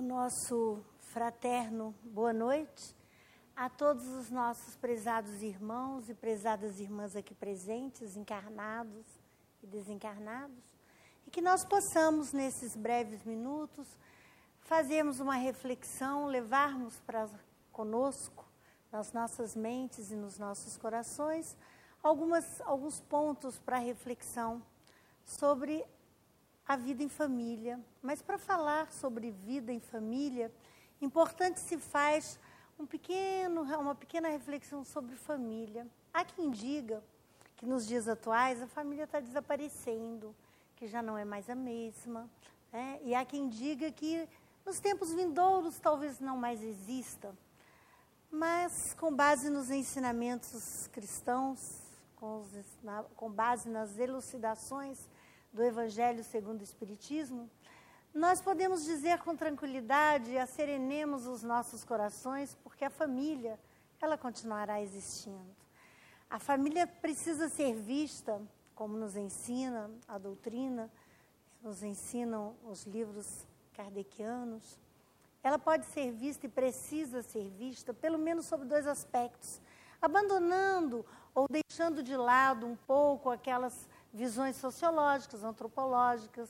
o nosso fraterno boa noite. A todos os nossos prezados irmãos e prezadas irmãs aqui presentes, encarnados e desencarnados, e que nós possamos, nesses breves minutos, fazermos uma reflexão, levarmos para conosco, nas nossas mentes e nos nossos corações, algumas, alguns pontos para reflexão sobre a vida em família. Mas para falar sobre vida em família, importante se faz um pequeno, uma pequena reflexão sobre família. Há quem diga que nos dias atuais a família está desaparecendo, que já não é mais a mesma. Né? E há quem diga que nos tempos vindouros talvez não mais exista. Mas com base nos ensinamentos cristãos, com, os, na, com base nas elucidações do Evangelho segundo o Espiritismo, nós podemos dizer com tranquilidade, acerenemos os nossos corações, porque a família, ela continuará existindo. A família precisa ser vista, como nos ensina a doutrina, nos ensinam os livros kardecianos. Ela pode ser vista e precisa ser vista, pelo menos sob dois aspectos. Abandonando ou deixando de lado um pouco aquelas visões sociológicas, antropológicas,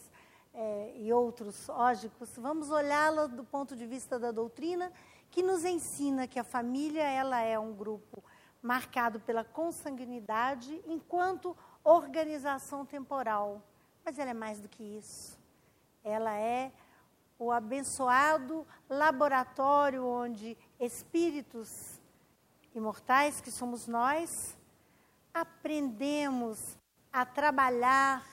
é, e outros ógicos, vamos olhá-la do ponto de vista da doutrina, que nos ensina que a família ela é um grupo marcado pela consanguinidade enquanto organização temporal. Mas ela é mais do que isso. Ela é o abençoado laboratório onde espíritos imortais, que somos nós, aprendemos a trabalhar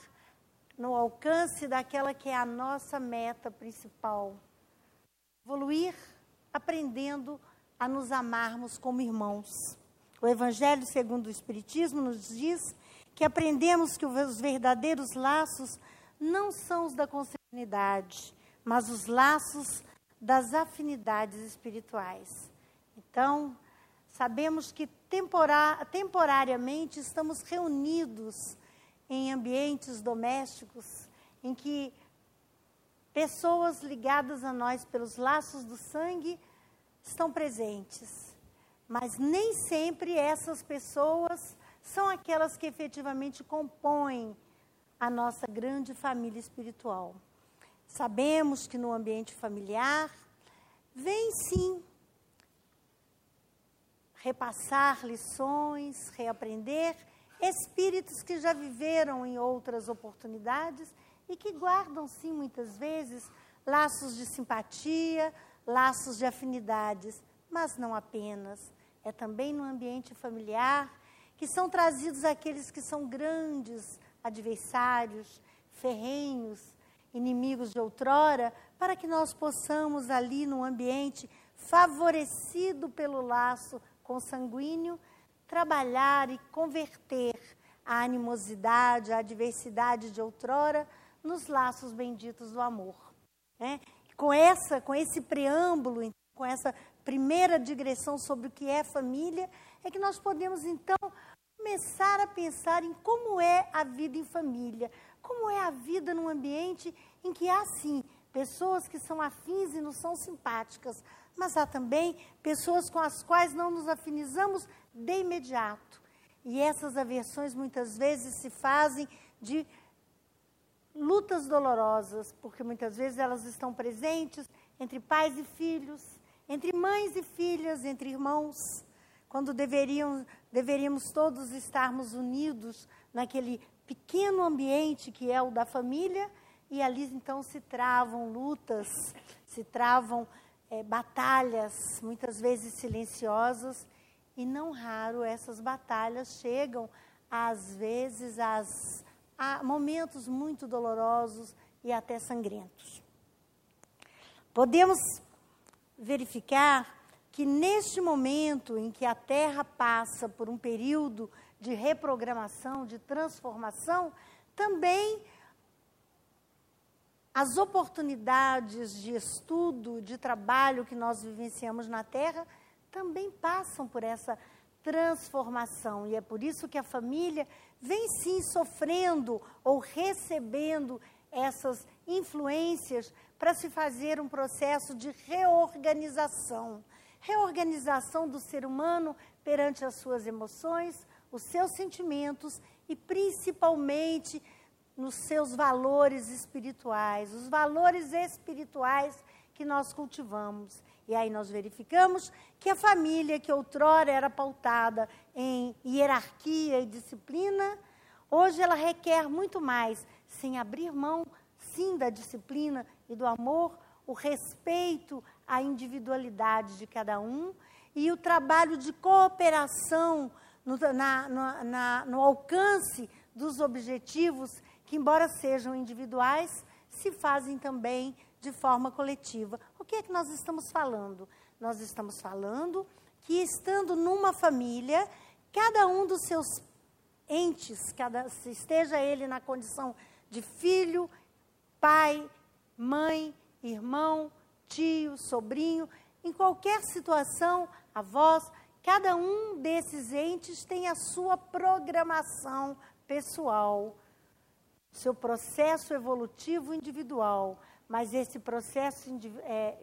no alcance daquela que é a nossa meta principal. Evoluir aprendendo a nos amarmos como irmãos. O Evangelho segundo o Espiritismo nos diz que aprendemos que os verdadeiros laços não são os da consanguinidade, mas os laços das afinidades espirituais. Então, sabemos que temporariamente estamos reunidos em ambientes domésticos em que pessoas ligadas a nós pelos laços do sangue estão presentes. Mas nem sempre essas pessoas são aquelas que efetivamente compõem a nossa grande família espiritual. Sabemos que no ambiente familiar vem sim repassar lições, reaprender espíritos que já viveram em outras oportunidades e que guardam, sim, muitas vezes, laços de simpatia, laços de afinidades, mas não apenas. É também no ambiente familiar que são trazidos aqueles que são grandes adversários, ferrenhos, inimigos de outrora, para que nós possamos ali no ambiente favorecido pelo laço consanguíneo trabalhar e converter a animosidade, a adversidade de outrora nos laços benditos do amor. Né? Com, essa, com esse preâmbulo, com essa primeira digressão sobre o que é família, é que nós podemos então começar a pensar em como é a vida em família, como é a vida num ambiente em que há sim pessoas que são afins e não são simpáticas, mas há também pessoas com as quais não nos afinizamos de imediato. E essas aversões muitas vezes se fazem de lutas dolorosas, porque muitas vezes elas estão presentes entre pais e filhos, entre mães e filhas, entre irmãos, quando deveriam, deveríamos todos estarmos unidos naquele pequeno ambiente que é o da família, e ali então se travam lutas, se travam é, batalhas, muitas vezes silenciosas, e não raro essas batalhas chegam, às vezes, às, a momentos muito dolorosos e até sangrentos. Podemos verificar que neste momento em que a Terra passa por um período de reprogramação, de transformação, também as oportunidades de estudo, de trabalho que nós vivenciamos na Terra também passam por essa transformação. E é por isso que a família vem sim sofrendo ou recebendo essas influências para se fazer um processo de reorganização. Reorganização do ser humano perante as suas emoções, os seus sentimentos e principalmente nos seus valores espirituais, os valores espirituais que nós cultivamos. E aí nós verificamos que a família que outrora era pautada em hierarquia e disciplina, hoje ela requer muito mais, sem abrir mão, sim, da disciplina e do amor, o respeito à individualidade de cada um e o trabalho de cooperação no, na, no, na, no alcance dos objetivos que, embora sejam individuais, se fazem também de forma coletiva. Que é que nós estamos falando? Nós estamos falando que, estando numa família, cada um dos seus entes, cada, se esteja ele na condição de filho, pai, mãe, irmão, tio, sobrinho, em qualquer situação, avós, cada um desses entes tem a sua programação pessoal seu processo evolutivo individual, mas esse processo é,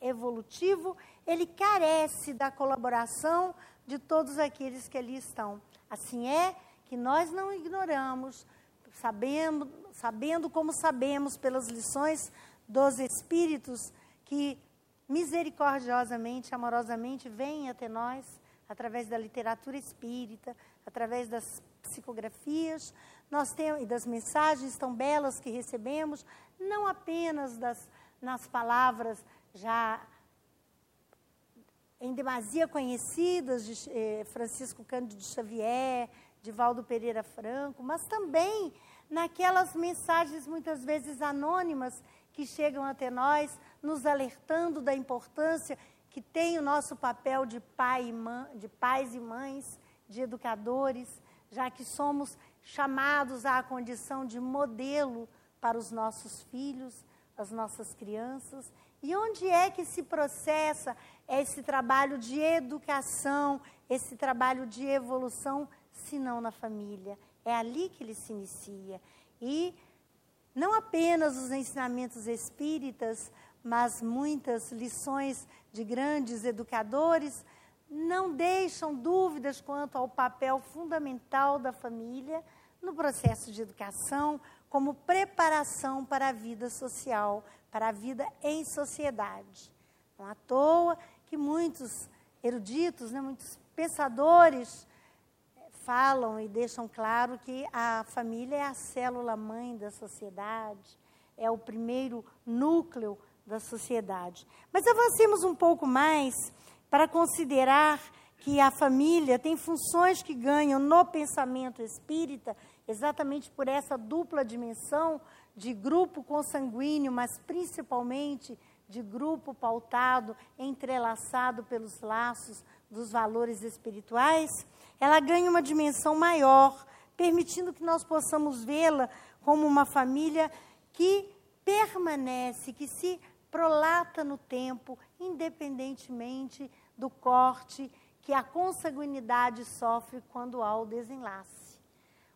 evolutivo, ele carece da colaboração de todos aqueles que ali estão. Assim é que nós não ignoramos, sabendo, sabendo como sabemos pelas lições dos Espíritos, que misericordiosamente, amorosamente vêm até nós, através da literatura espírita, através das psicografias, nós temos, e das mensagens tão belas que recebemos, não apenas das, nas palavras já em demasia conhecidas de eh, Francisco Cândido Xavier, de Valdo Pereira Franco, mas também naquelas mensagens muitas vezes anônimas que chegam até nós, nos alertando da importância que tem o nosso papel de, pai e mãe, de pais e mães, de educadores, já que somos chamados à condição de modelo para os nossos filhos, as nossas crianças. E onde é que se processa esse trabalho de educação, esse trabalho de evolução, se não na família? É ali que ele se inicia. E não apenas os ensinamentos espíritas, mas muitas lições de grandes educadores não deixam dúvidas quanto ao papel fundamental da família no processo de educação, como preparação para a vida social, para a vida em sociedade. Não à toa que muitos eruditos, né, muitos pensadores eh, falam e deixam claro que a família é a célula mãe da sociedade, é o primeiro núcleo da sociedade. Mas avancemos um pouco mais para considerar que a família tem funções que ganham no pensamento espírita, exatamente por essa dupla dimensão de grupo consanguíneo, mas principalmente de grupo pautado, entrelaçado pelos laços dos valores espirituais, ela ganha uma dimensão maior, permitindo que nós possamos vê-la como uma família que permanece, que se prolata no tempo, independentemente do corte que a consanguinidade sofre quando há o desenlace.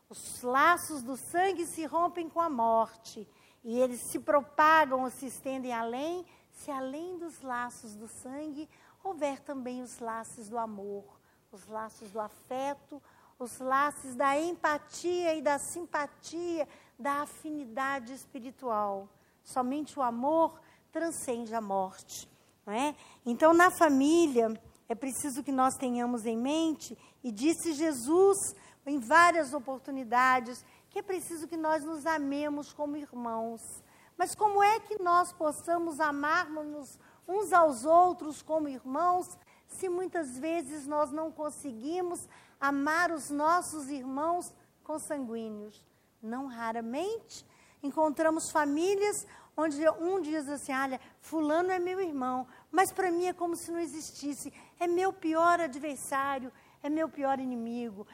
Os laços do sangue se rompem com a morte e eles se propagam ou se estendem além, se além dos laços do sangue houver também os laços do amor, os laços do afeto, os laços da empatia e da simpatia, da afinidade espiritual. Somente o amor transcende a morte. Não é? Então, na família, é preciso que nós tenhamos em mente, e disse Jesus em várias oportunidades, que é preciso que nós nos amemos como irmãos. Mas como é que nós possamos amarmos uns aos outros como irmãos, se muitas vezes nós não conseguimos amar os nossos irmãos consanguíneos? Não raramente encontramos famílias onde um diz assim: olha, Fulano é meu irmão, mas para mim é como se não existisse. É meu pior adversário, é meu pior inimigo.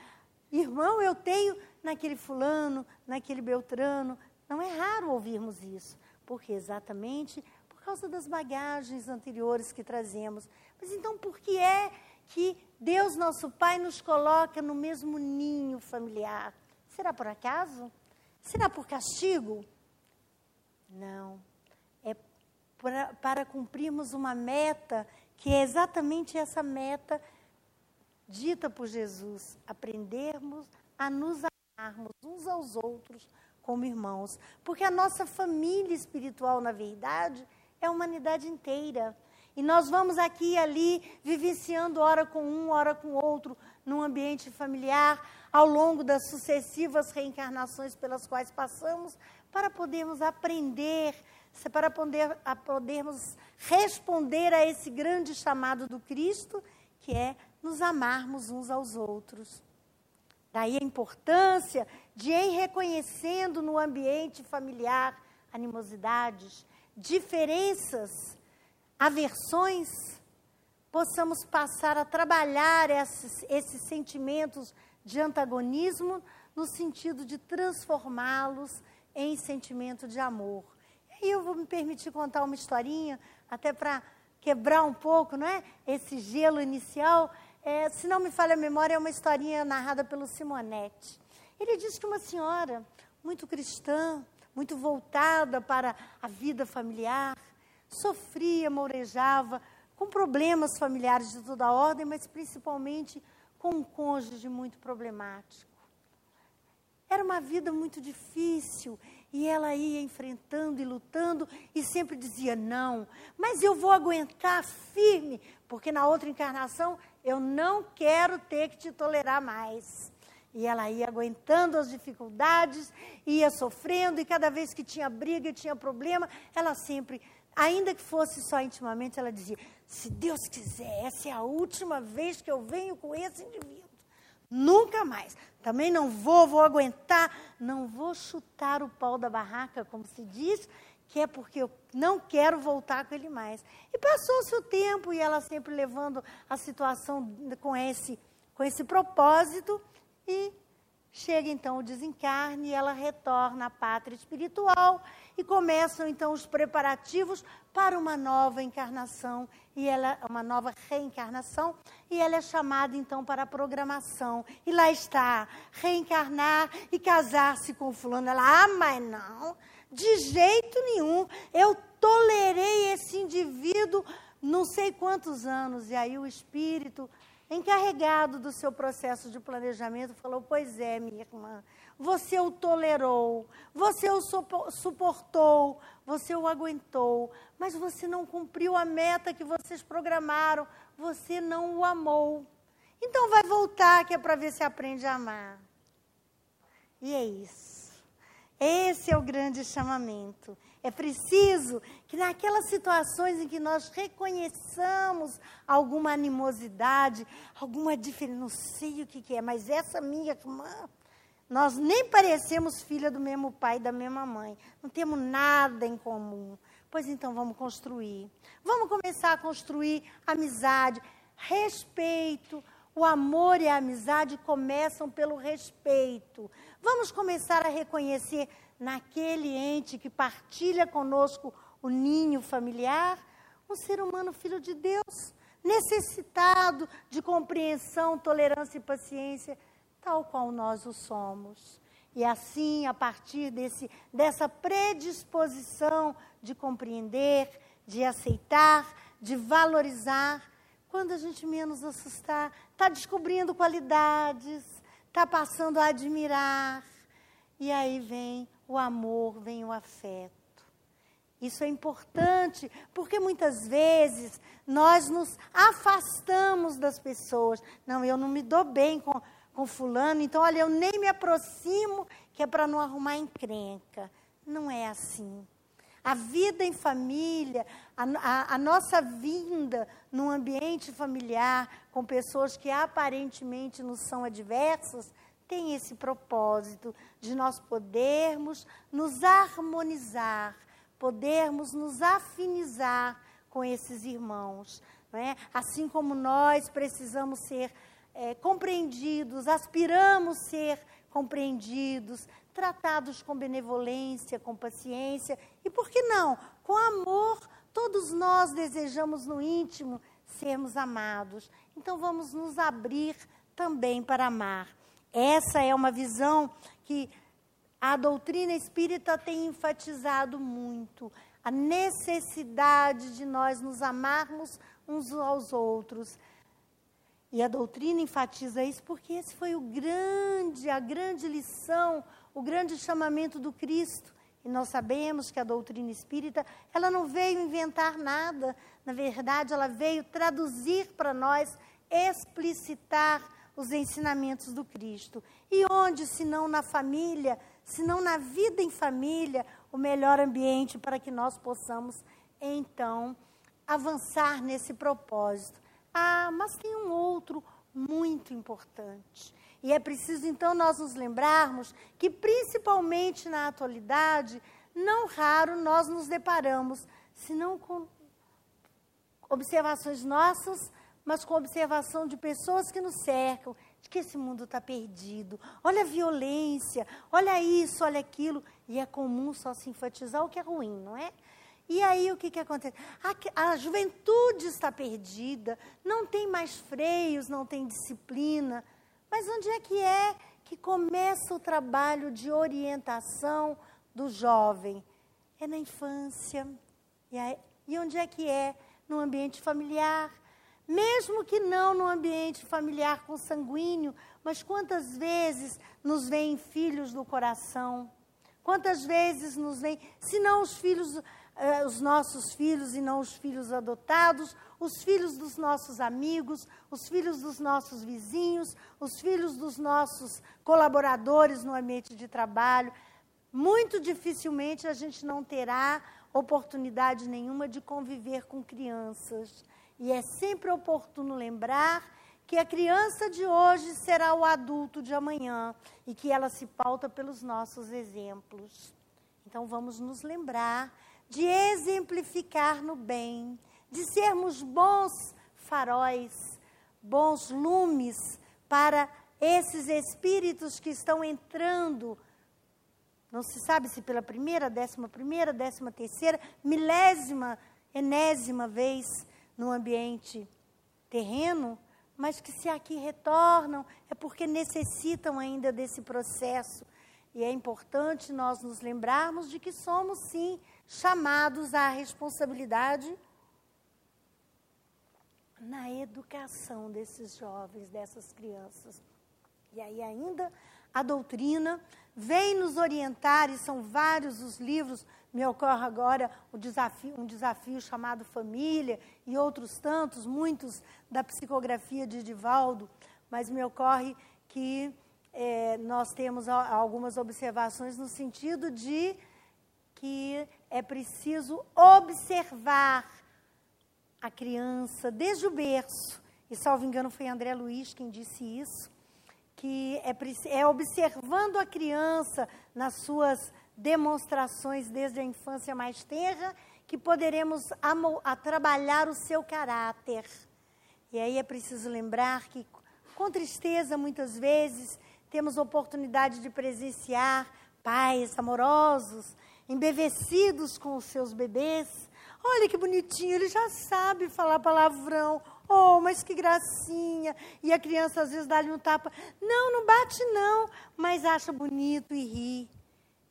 Irmão, eu tenho naquele Fulano, naquele Beltrano. Não é raro ouvirmos isso. Porque exatamente Por causa das bagagens anteriores que trazemos. Mas então, por que é que Deus, nosso Pai, nos coloca no mesmo ninho familiar? Será por acaso? Será por castigo? Não. É pra, para cumprirmos uma meta que é exatamente essa meta dita por Jesus: aprendermos a nos amarmos uns aos outros como irmãos. Porque a nossa família espiritual, na verdade, é a humanidade inteira. E nós vamos aqui e ali vivenciando hora com um, hora com outro, num ambiente familiar, ao longo das sucessivas reencarnações pelas quais passamos, para podermos aprender, para poder, a podermos responder a esse grande chamado do Cristo, que é nos amarmos uns aos outros. Daí a importância de ir reconhecendo no ambiente familiar animosidades, diferenças, aversões, possamos passar a trabalhar esses, esses sentimentos de antagonismo no sentido de transformá-los em sentimento de amor. E eu vou me permitir contar uma historinha, até para quebrar um pouco, não é? Esse gelo inicial. É, se não me falha a memória, é uma historinha narrada pelo Simonetti. Ele diz que uma senhora muito cristã, muito voltada para a vida familiar, sofria, mourejava, com problemas familiares de toda ordem, mas principalmente com um cônjuge muito problemático. Era uma vida muito difícil e ela ia enfrentando e lutando e sempre dizia: Não, mas eu vou aguentar firme, porque na outra encarnação eu não quero ter que te tolerar mais. E ela ia aguentando as dificuldades, ia sofrendo, e cada vez que tinha briga e tinha problema, ela sempre, ainda que fosse só intimamente, ela dizia: se Deus quiser, essa é a última vez que eu venho com esse indivíduo. Nunca mais. Também não vou, vou aguentar, não vou chutar o pau da barraca, como se diz, que é porque eu não quero voltar com ele mais. E passou-se o tempo e ela sempre levando a situação com esse, com esse propósito. E chega então o desencarne e ela retorna à pátria espiritual e começam então os preparativos para uma nova encarnação. E ela uma nova reencarnação. E ela é chamada então para a programação. E lá está reencarnar e casar-se com fulano. Ela ah mas não de jeito nenhum eu tolerei esse indivíduo não sei quantos anos e aí o espírito encarregado do seu processo de planejamento, falou: Pois é, minha irmã, você o tolerou, você o suportou, você o aguentou, mas você não cumpriu a meta que vocês programaram, você não o amou. Então vai voltar, que é para ver se aprende a amar. E é isso. Esse é o grande chamamento. É preciso que naquelas situações em que nós reconheçamos alguma animosidade, alguma diferença, não sei o que, que é, mas essa minha irmã, nós nem parecemos filha do mesmo pai e da mesma mãe. Não temos nada em comum. Pois então vamos construir. Vamos começar a construir amizade, respeito. O amor e a amizade começam pelo respeito. Vamos começar a reconhecer naquele ente que partilha conosco o ninho familiar um ser humano filho de Deus, necessitado de compreensão, tolerância e paciência, tal qual nós o somos. E assim, a partir desse, dessa predisposição de compreender, de aceitar, de valorizar, quando a gente menos assustar, está descobrindo qualidades, está passando a admirar. E aí vem o amor, vem o afeto. Isso é importante, porque muitas vezes nós nos afastamos das pessoas. Não, eu não me dou bem com, com fulano, então, olha, eu nem me aproximo, que é para não arrumar encrenca. Não é assim. A vida em família, a, a, a, nossa vinda num ambiente familiar com pessoas que aparentemente nos são adversas, tem esse propósito de nós podermos nos harmonizar, podermos nos afinizar com esses irmãos. É? Assim como nós precisamos ser é, compreendidos, aspiramos ser compreendidos, tratados com benevolência, com paciência e, por que não, com amor Todos nós desejamos no íntimo sermos amados. Então vamos nos abrir também para amar. Essa é uma visão que a doutrina espírita tem enfatizado muito. A necessidade de nós nos amarmos uns aos outros. E a doutrina enfatiza isso porque esse foi o grande, a grande lição, o grande chamamento do Cristo. E nós sabemos que a doutrina espírita, ela não veio inventar nada, na verdade, ela veio traduzir para nós, explicitar os ensinamentos do Cristo. E onde, se não na família, se não na vida em família, o melhor ambiente para que nós possamos, então, avançar nesse propósito. Ah, mas tem um outro muito importante. E é preciso, então, nós nos lembrarmos que, principalmente na atualidade, não raro nós nos deparamos, se não com observações nossas, mas com observação de pessoas que nos cercam, de que esse mundo está perdido. Olha a violência, olha isso, olha aquilo. E é comum só se enfatizar o que é ruim, não é? E aí o que, que acontece? A, a juventude está perdida, não tem mais freios, não tem disciplina. Mas onde é que é que começa o trabalho de orientação do jovem? É na infância. E, aí, e onde é que é? No ambiente familiar, mesmo que não no ambiente familiar consanguíneo, mas quantas vezes nos vêm filhos do coração? Quantas vezes nos vêm, se não os filhos, eh, os nossos filhos e não os filhos adotados, os filhos dos nossos amigos, os filhos dos nossos vizinhos, os filhos dos nossos colaboradores no ambiente de trabalho. Muito dificilmente a gente não terá oportunidade nenhuma de conviver com crianças. E é sempre oportuno lembrar que a criança de hoje será o adulto de amanhã e que ela se pauta pelos nossos exemplos. Então vamos nos lembrar de exemplificar no bem, de sermos bons faróis, bons lumes para esses espíritos que estão entrando. Não se sabe se pela primeira, décima primeira, décima terceira, milésima, enésima vez no ambiente terreno, mas que se aqui retornam é porque necessitam ainda desse processo. E é importante nós nos lembrarmos de que somos, sim, chamados à responsabilidade na educação desses jovens, dessas crianças. E aí ainda a doutrina vem nos orientar, e são vários os livros me ocorre agora desafio, um desafio chamado família e outros tantos, muitos da psicografia de Divaldo, mas me ocorre que é, nós temos algumas observações no sentido de que é preciso observar a criança desde o berço. E, salvo engano, foi André Luiz quem disse isso, que é, é observando a criança nas suas demonstrações desde a infância mais tenra que poderemos a, trabalhar o seu caráter. E aí é preciso lembrar que, com tristeza, muitas vezes, temos oportunidade de presenciar pais amorosos, embevecidos com os seus bebês. Olha que bonitinho, ele já sabe falar palavrão. Oh, mas que gracinha. E a criança às vezes dá-lhe um tapa. Não, não bate não, mas acha bonito e ri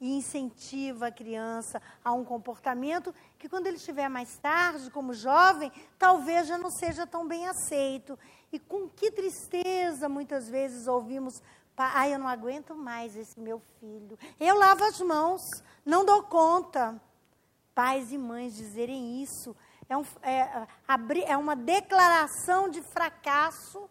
e incentiva a criança a um comportamento que, quando ele estiver mais tarde, como jovem, talvez já não seja tão bem aceito. E com que tristeza muitas vezes ouvimos: ai, eu não aguento mais esse meu filho. Eu lavo as mãos, não dou conta. Pais e mães dizerem isso é, um, é, é uma declaração de fracasso,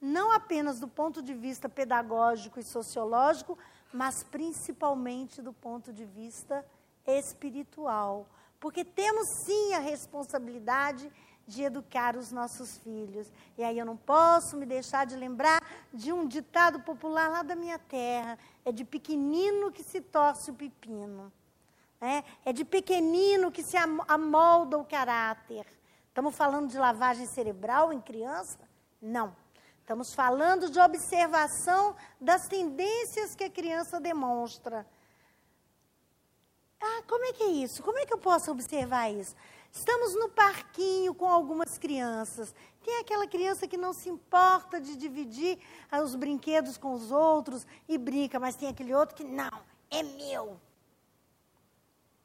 não apenas do ponto de vista pedagógico e sociológico, mas principalmente do ponto de vista espiritual. Porque temos sim a responsabilidade de educar os nossos filhos. E aí eu não posso me deixar de lembrar de um ditado popular lá da minha terra: é de pequenino que se torce o pepino. É, é de pequenino que se amolda o caráter. Estamos falando de lavagem cerebral em criança? Não. Estamos falando de observação das tendências que a criança demonstra. Ah, como é que é isso? Como é que eu posso observar isso? Estamos no parquinho com algumas crianças. Tem aquela criança que não se importa de dividir os brinquedos com os outros e brinca, mas tem aquele outro que não, é meu.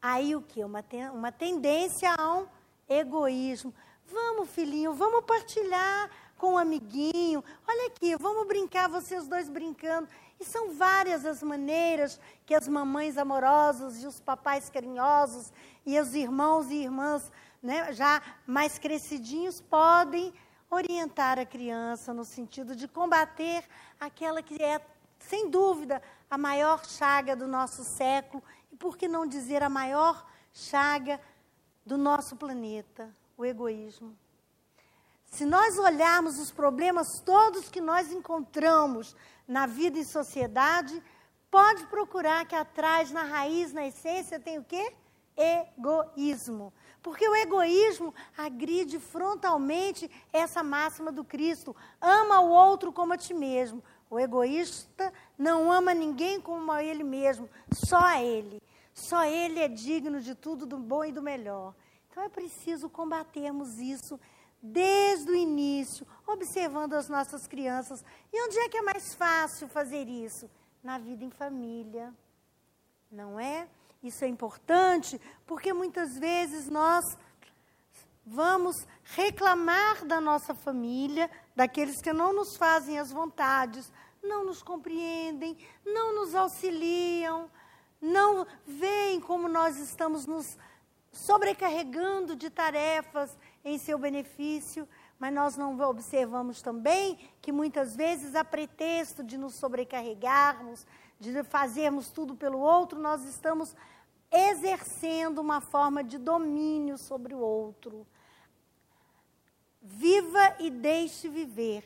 Aí o que? Uma, ten uma tendência a um egoísmo. Vamos, filhinho, vamos partilhar com um amiguinho. Olha aqui, vamos brincar, vocês dois brincando. E são várias as maneiras que as mamães amorosas e os papais carinhosos e os irmãos e irmãs né, já mais crescidinhos podem orientar a criança no sentido de combater aquela que é, sem dúvida, a maior chaga do nosso século por que não dizer, a maior chaga do nosso planeta, o egoísmo. Se nós olharmos os problemas todos que nós encontramos na vida e sociedade, pode procurar que atrás, na raiz, na essência, tem o quê? Egoísmo. Porque o egoísmo agride frontalmente essa máxima do Cristo: ama o outro como a ti mesmo. O egoísta não ama ninguém como a ele mesmo, só a ele. Só ele é digno de tudo do bom e do melhor. Então é preciso combatermos isso desde o início, observando as nossas crianças. E onde é que é mais fácil fazer isso? Na vida em família, não é? Isso é importante porque muitas vezes nós vamos reclamar da nossa família, daqueles que não nos fazem as vontades, não nos compreendem, não nos auxiliam, não veem como nós estamos nos sobrecarregando de tarefas em seu benefício, mas nós não observamos também que muitas vezes, a pretexto de nos sobrecarregarmos, de fazermos tudo pelo outro, nós estamos exercendo uma forma de domínio sobre o outro. Viva e deixe viver.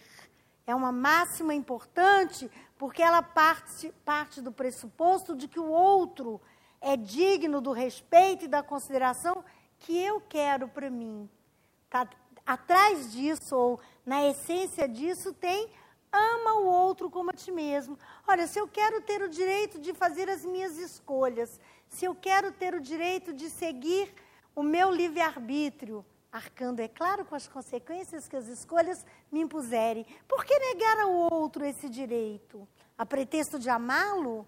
É uma máxima importante porque ela parte, parte do pressuposto de que o outro é digno do respeito e da consideração que eu quero para mim. Tá, atrás disso, ou na essência disso, tem ama o outro como a ti mesmo. Olha, se eu quero ter o direito de fazer as minhas escolhas, se eu quero ter o direito de seguir o meu livre-arbítrio, arcando, é claro, com as consequências que as escolhas me impuserem, por que negar ao outro esse direito? A pretexto de amá-lo?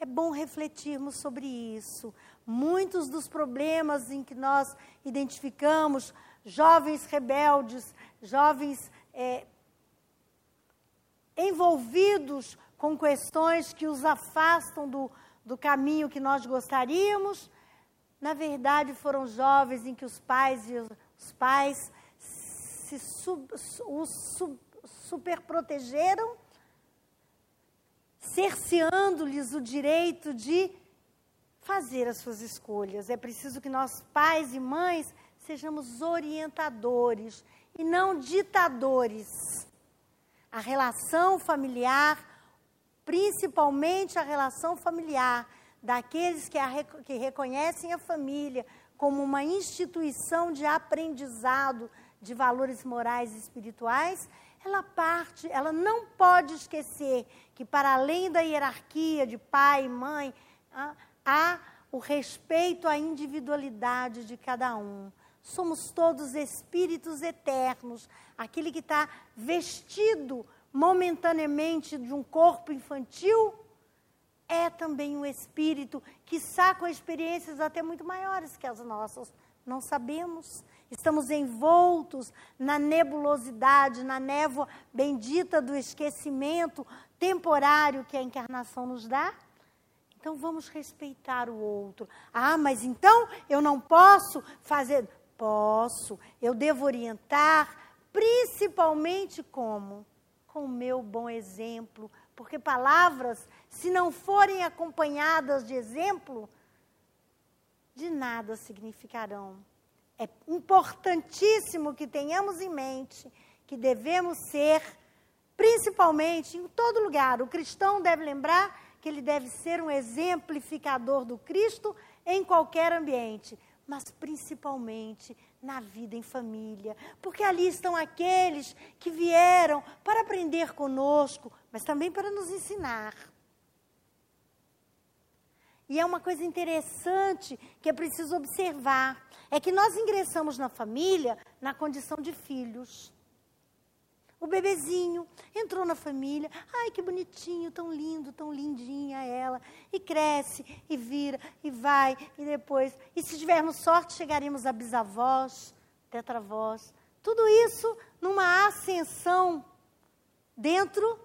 É bom refletirmos sobre isso. Muitos dos problemas em que nós identificamos, jovens rebeldes, jovens é, envolvidos com questões que os afastam do, do caminho que nós gostaríamos, na verdade foram jovens em que os pais e os pais se sub, os sub, superprotegeram, cerceando-lhes o direito de fazer as suas escolhas. É preciso que nós, pais e mães, sejamos orientadores e não ditadores. A relação familiar, principalmente a relação familiar daqueles que, a, que reconhecem a família como uma instituição de aprendizado de valores morais e espirituais, ela parte, ela não pode esquecer que para além da hierarquia de pai e mãe, há o respeito à individualidade de cada um. Somos todos espíritos eternos. Aquele que está vestido momentaneamente de um corpo infantil é também um espírito que saca experiências até muito maiores que as nossas. Não sabemos. Estamos envoltos na nebulosidade, na névoa bendita do esquecimento temporário que a encarnação nos dá. Então vamos respeitar o outro. Ah, mas então eu não posso fazer. Posso, eu devo orientar, principalmente como? Com o meu bom exemplo. Porque palavras, se não forem acompanhadas de exemplo, de nada significarão. É importantíssimo que tenhamos em mente que devemos ser, principalmente em todo lugar, o cristão deve lembrar que ele deve ser um exemplificador do Cristo em qualquer ambiente, mas principalmente na vida em família, porque ali estão aqueles que vieram para aprender conosco, mas também para nos ensinar. E é uma coisa interessante que é preciso observar: é que nós ingressamos na família na condição de filhos. O bebezinho entrou na família, ai que bonitinho, tão lindo, tão lindinha ela, e cresce, e vira, e vai, e depois, e se tivermos sorte, chegaremos a bisavós, tetravós, tudo isso numa ascensão dentro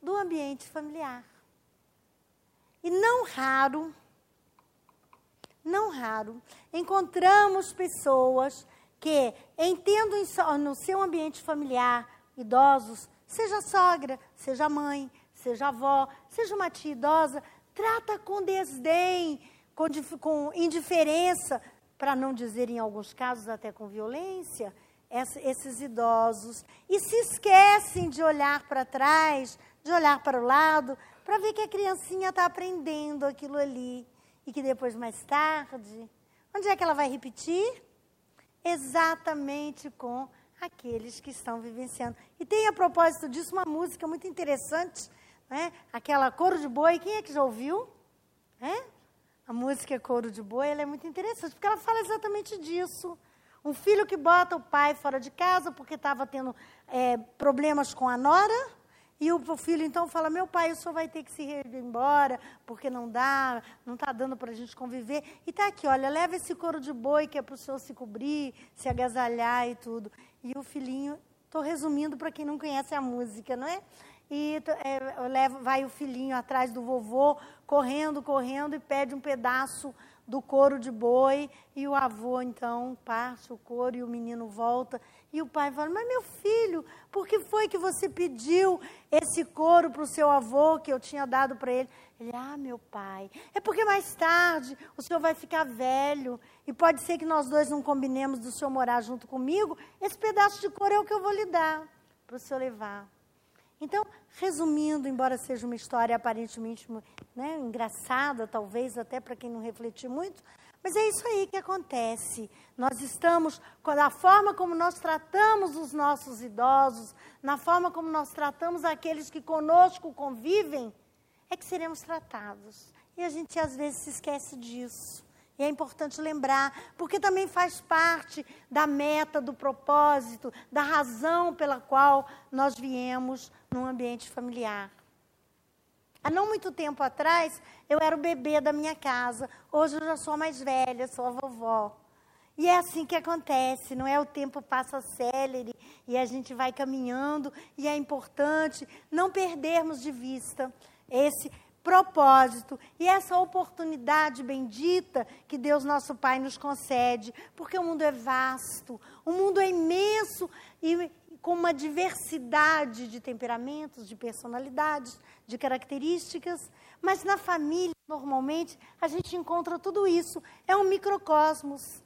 do ambiente familiar. E não raro, não raro, encontramos pessoas que, entendo no seu ambiente familiar, idosos, seja sogra, seja mãe, seja avó, seja uma tia idosa, trata com desdém, com, com indiferença, para não dizer em alguns casos até com violência, esses idosos. E se esquecem de olhar para trás, de olhar para o lado, para ver que a criancinha está aprendendo aquilo ali. E que depois, mais tarde, onde é que ela vai repetir? Exatamente com aqueles que estão vivenciando. E tem a propósito disso uma música muito interessante, né? aquela Coro de Boi. Quem é que já ouviu? É? A música Coro de Boi ela é muito interessante, porque ela fala exatamente disso. Um filho que bota o pai fora de casa porque estava tendo é, problemas com a nora e o filho então fala: Meu pai, o senhor vai ter que se ir embora, porque não dá, não está dando para a gente conviver. E está aqui: olha, leva esse couro de boi que é para o senhor se cobrir, se agasalhar e tudo. E o filhinho, estou resumindo para quem não conhece a música, não é? E é, leva, vai o filhinho atrás do vovô, correndo, correndo, e pede um pedaço do couro de boi, e o avô então parte o couro e o menino volta. E o pai fala: Mas meu filho, por que foi que você pediu esse couro para o seu avô que eu tinha dado para ele? Ele: Ah, meu pai, é porque mais tarde o senhor vai ficar velho e pode ser que nós dois não combinemos do senhor morar junto comigo. Esse pedaço de couro é o que eu vou lhe dar para o senhor levar. Então, resumindo, embora seja uma história aparentemente né, engraçada, talvez até para quem não refletir muito, mas é isso aí que acontece. Nós estamos, da forma como nós tratamos os nossos idosos, na forma como nós tratamos aqueles que conosco convivem, é que seremos tratados. E a gente às vezes se esquece disso. E é importante lembrar, porque também faz parte da meta, do propósito, da razão pela qual nós viemos num ambiente familiar. Há não muito tempo atrás, eu era o bebê da minha casa. Hoje eu já sou mais velha, sou a vovó. E é assim que acontece, não é? O tempo passa célere e a gente vai caminhando, e é importante não perdermos de vista esse propósito e essa oportunidade bendita que Deus nosso Pai nos concede, porque o mundo é vasto, o mundo é imenso e com uma diversidade de temperamentos, de personalidades, de características, mas na família, normalmente, a gente encontra tudo isso. É um microcosmos.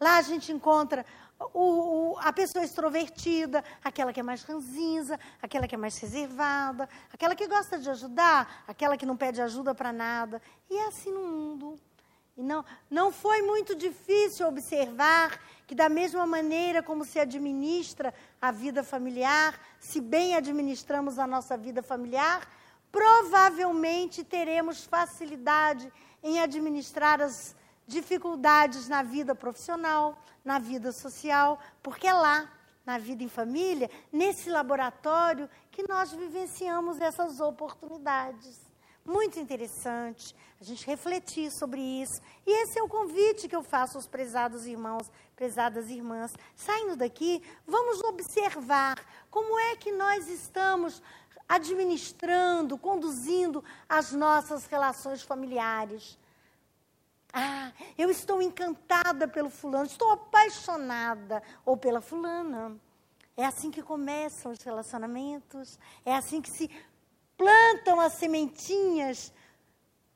Lá a gente encontra o, o, a pessoa extrovertida, aquela que é mais ranzinza, aquela que é mais reservada, aquela que gosta de ajudar, aquela que não pede ajuda para nada. E é assim no mundo. E não, não foi muito difícil observar que, da mesma maneira como se administra a vida familiar, se bem administramos a nossa vida familiar, provavelmente teremos facilidade em administrar as dificuldades na vida profissional, na vida social, porque é lá, na vida em família, nesse laboratório, que nós vivenciamos essas oportunidades. Muito interessante a gente refletir sobre isso. E esse é o convite que eu faço aos prezados irmãos, prezadas irmãs. Saindo daqui, vamos observar como é que nós estamos administrando, conduzindo as nossas relações familiares. Ah, eu estou encantada pelo fulano, estou apaixonada, ou pela fulana. É assim que começam os relacionamentos, é assim que se plantam as sementinhas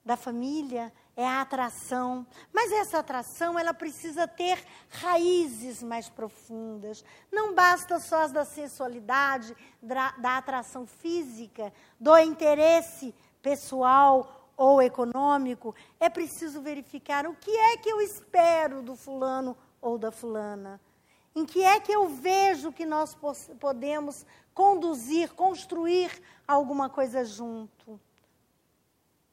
da família, é a atração. Mas essa atração, ela precisa ter raízes mais profundas. Não basta só as da sensualidade, da, da atração física, do interesse pessoal ou econômico. É preciso verificar o que é que eu espero do fulano ou da fulana. Em que é que eu vejo que nós podemos conduzir, construir alguma coisa junto.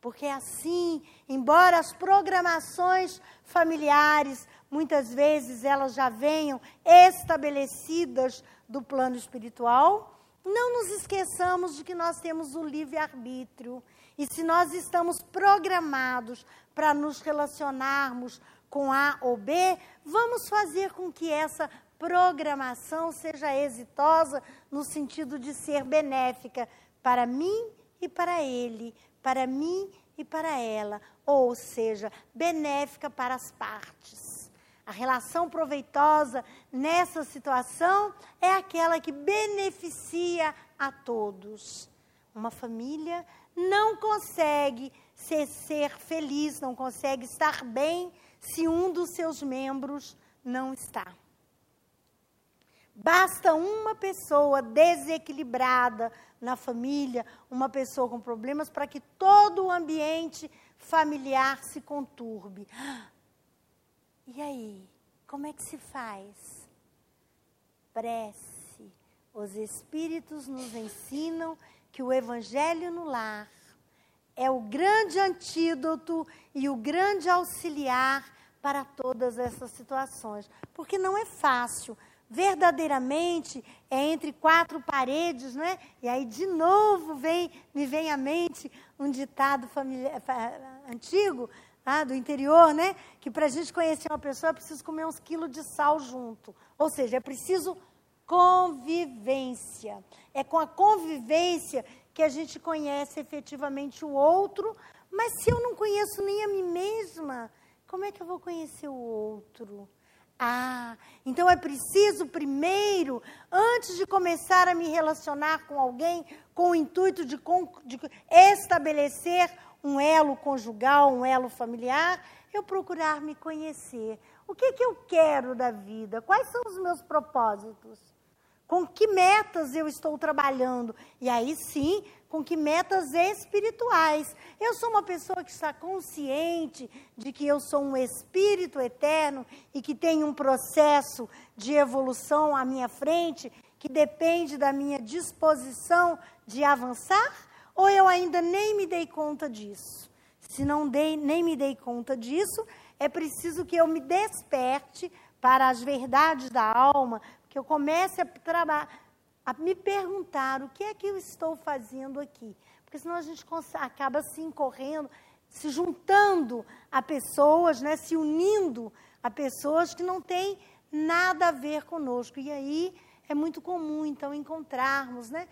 Porque assim, embora as programações familiares, muitas vezes elas já venham estabelecidas do plano espiritual, não nos esqueçamos de que nós temos o livre-arbítrio. E se nós estamos programados para nos relacionarmos com A ou B, vamos fazer com que essa programação seja exitosa no sentido de ser benéfica para mim e para ele, para mim e para ela, ou seja, benéfica para as partes. A relação proveitosa nessa situação é aquela que beneficia a todos. Uma família não consegue ser, ser feliz, não consegue estar bem se um dos seus membros não está. Basta uma pessoa desequilibrada na família, uma pessoa com problemas, para que todo o ambiente familiar se conturbe. E aí, como é que se faz? Prece. Os Espíritos nos ensinam que o Evangelho no lar é o grande antídoto e o grande auxiliar para todas essas situações. Porque não é fácil verdadeiramente é entre quatro paredes, não é? E aí de novo vem, me vem à mente um ditado familiar, antigo, ah, do interior, né? Que para a gente conhecer uma pessoa é preciso comer uns quilos de sal junto. Ou seja, é preciso convivência. É com a convivência que a gente conhece efetivamente o outro, mas se eu não conheço nem a mim mesma, como é que eu vou conhecer o outro? Ah, então é preciso primeiro, antes de começar a me relacionar com alguém, com o intuito de, de estabelecer um elo conjugal, um elo familiar, eu procurar me conhecer. O que, que eu quero da vida? Quais são os meus propósitos? Com que metas eu estou trabalhando? E aí sim, com que metas espirituais. Eu sou uma pessoa que está consciente de que eu sou um espírito eterno e que tem um processo de evolução à minha frente que depende da minha disposição de avançar? Ou eu ainda nem me dei conta disso? Se não dei, nem me dei conta disso, é preciso que eu me desperte para as verdades da alma, que eu comece a a me perguntar o que é que eu estou fazendo aqui. Porque senão a gente acaba se incorrendo, se juntando a pessoas, né, se unindo a pessoas que não têm nada a ver conosco. E aí é muito comum, então, encontrarmos né,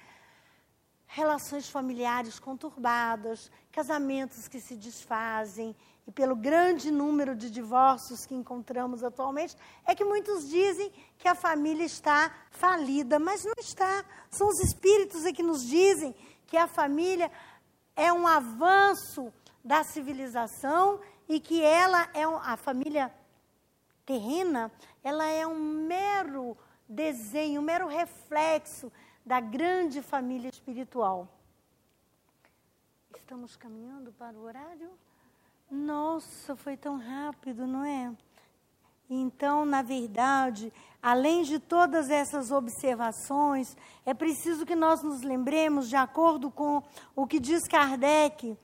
relações familiares conturbadas, casamentos que se desfazem, e pelo grande número de divórcios que encontramos atualmente, é que muitos dizem que a família está falida, mas não está. São os espíritos que nos dizem que a família é um avanço da civilização e que ela é um, a família terrena, ela é um mero desenho, um mero reflexo da grande família espiritual. Estamos caminhando para o horário? Nossa, foi tão rápido, não é? Então, na verdade, além de todas essas observações, é preciso que nós nos lembremos, de acordo com o que diz Kardec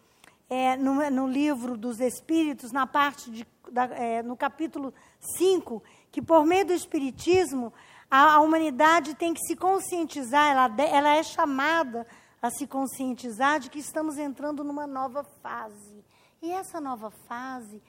é, no, no, livro dos Espíritos, na parte de, da, é, no capítulo 5, que por meio do Espiritismo, a, a humanidade tem que se conscientizar, ela, ela é chamada a se conscientizar de que estamos entrando numa nova fase. E essa nova fase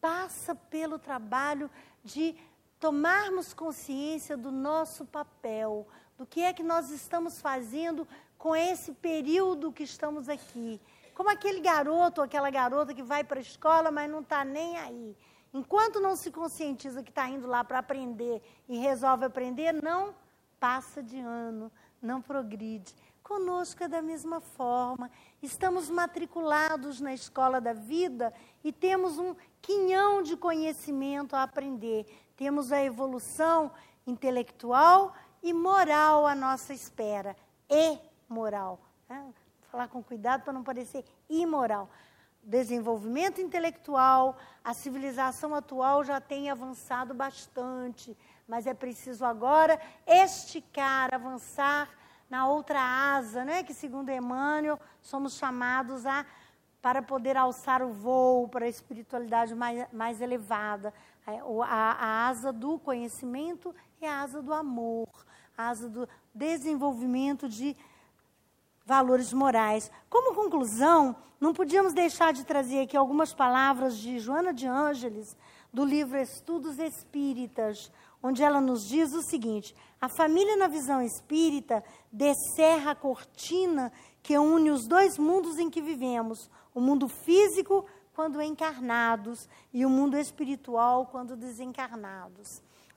passa pelo trabalho de tomarmos consciência do nosso papel, do que é que nós estamos fazendo com esse período que estamos aqui. Como aquele garoto ou aquela garota que vai para a escola, mas não está nem aí. Enquanto não se conscientiza que está indo lá para aprender e resolve aprender, não passa de ano, não progride. Conosco é da mesma forma. Estamos matriculados na escola da vida e temos um quinhão de conhecimento a aprender. Temos a evolução intelectual e moral à nossa espera. E moral. Né? Falar com cuidado para não parecer imoral. Desenvolvimento intelectual, a civilização atual já tem avançado bastante, mas é preciso agora esticar, avançar na outra asa, né, que segundo Emmanuel somos chamados a para poder alçar o voo para a espiritualidade mais, mais elevada. É, a, a asa do conhecimento é a asa do amor, a asa do desenvolvimento de valores morais. Como conclusão, não podíamos deixar de trazer aqui algumas palavras de Joana de Ângeles, do livro Estudos Espíritas, onde ela nos diz o seguinte: a família na visão espírita descerra a cortina que une os dois mundos em que vivemos, o mundo físico quando encarnados e o mundo espiritual quando desencarnados.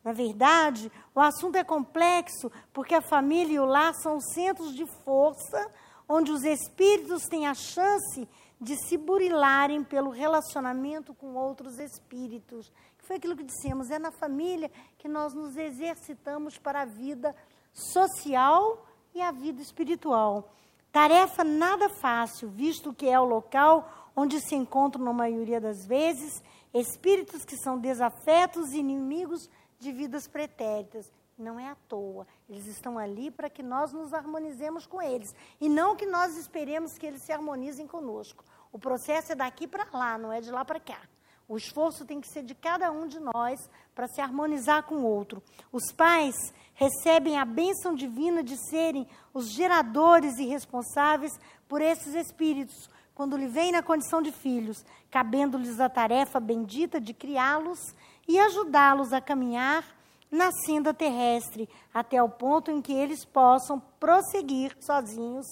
Na verdade, o assunto é complexo porque a família e o lar são centros de força onde os espíritos têm a chance de se burilarem pelo relacionamento com outros espíritos. Foi aquilo que dissemos, é na família que nós nos exercitamos para a vida social e a vida espiritual. Tarefa nada fácil, visto que é o local onde se encontram, na maioria das vezes, espíritos que são desafetos e inimigos de vidas pretéritas. Não é à toa. Eles estão ali para que nós nos harmonizemos com eles. E não que nós esperemos que eles se harmonizem conosco. O processo é daqui para lá, não é de lá para cá. O esforço tem que ser de cada um de nós para se harmonizar com o outro. Os pais recebem a bênção divina de serem os geradores e responsáveis por esses espíritos, quando lhe vêm na condição de filhos, cabendo-lhes a tarefa bendita de criá-los e ajudá-los a caminhar na senda terrestre, até o ponto em que eles possam prosseguir sozinhos,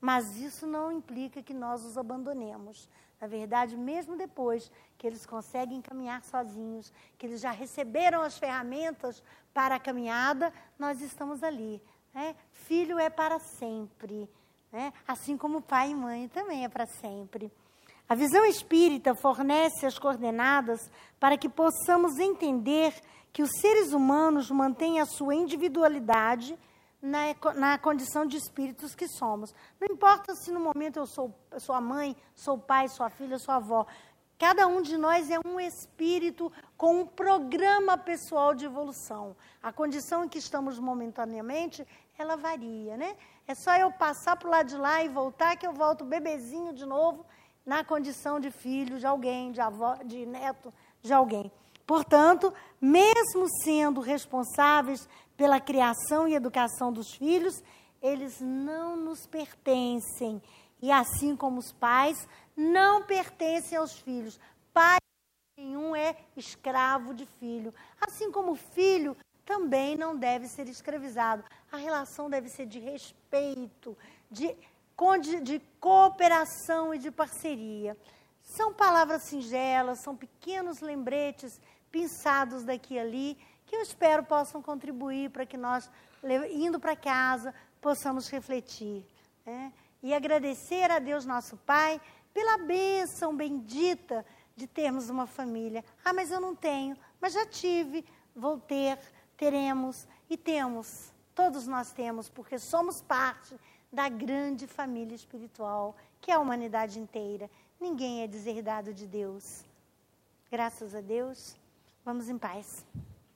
mas isso não implica que nós os abandonemos. Na verdade, mesmo depois que eles conseguem caminhar sozinhos, que eles já receberam as ferramentas para a caminhada, nós estamos ali. Né? Filho é para sempre, né? assim como pai e mãe também é para sempre. A visão espírita fornece as coordenadas para que possamos entender que os seres humanos mantêm a sua individualidade na, na condição de espíritos que somos. Não importa se no momento eu sou, eu sou a mãe, sou pai, sou a filha, sou a avó. Cada um de nós é um espírito com um programa pessoal de evolução. A condição em que estamos momentaneamente, ela varia, né? É só eu passar para o lado de lá e voltar que eu volto bebezinho de novo na condição de filho de alguém, de avó, de neto de alguém. Portanto, mesmo sendo responsáveis pela criação e educação dos filhos, eles não nos pertencem. E assim como os pais não pertencem aos filhos. Pai nenhum é escravo de filho. Assim como o filho também não deve ser escravizado. A relação deve ser de respeito, de, de cooperação e de parceria. São palavras singelas, são pequenos lembretes pensados daqui e ali, que eu espero possam contribuir para que nós, indo para casa, possamos refletir. Né? E agradecer a Deus, nosso Pai, pela bênção bendita de termos uma família. Ah, mas eu não tenho, mas já tive, vou ter, teremos e temos. Todos nós temos, porque somos parte da grande família espiritual, que é a humanidade inteira. Ninguém é deserdado de Deus. Graças a Deus. Vamos em paz.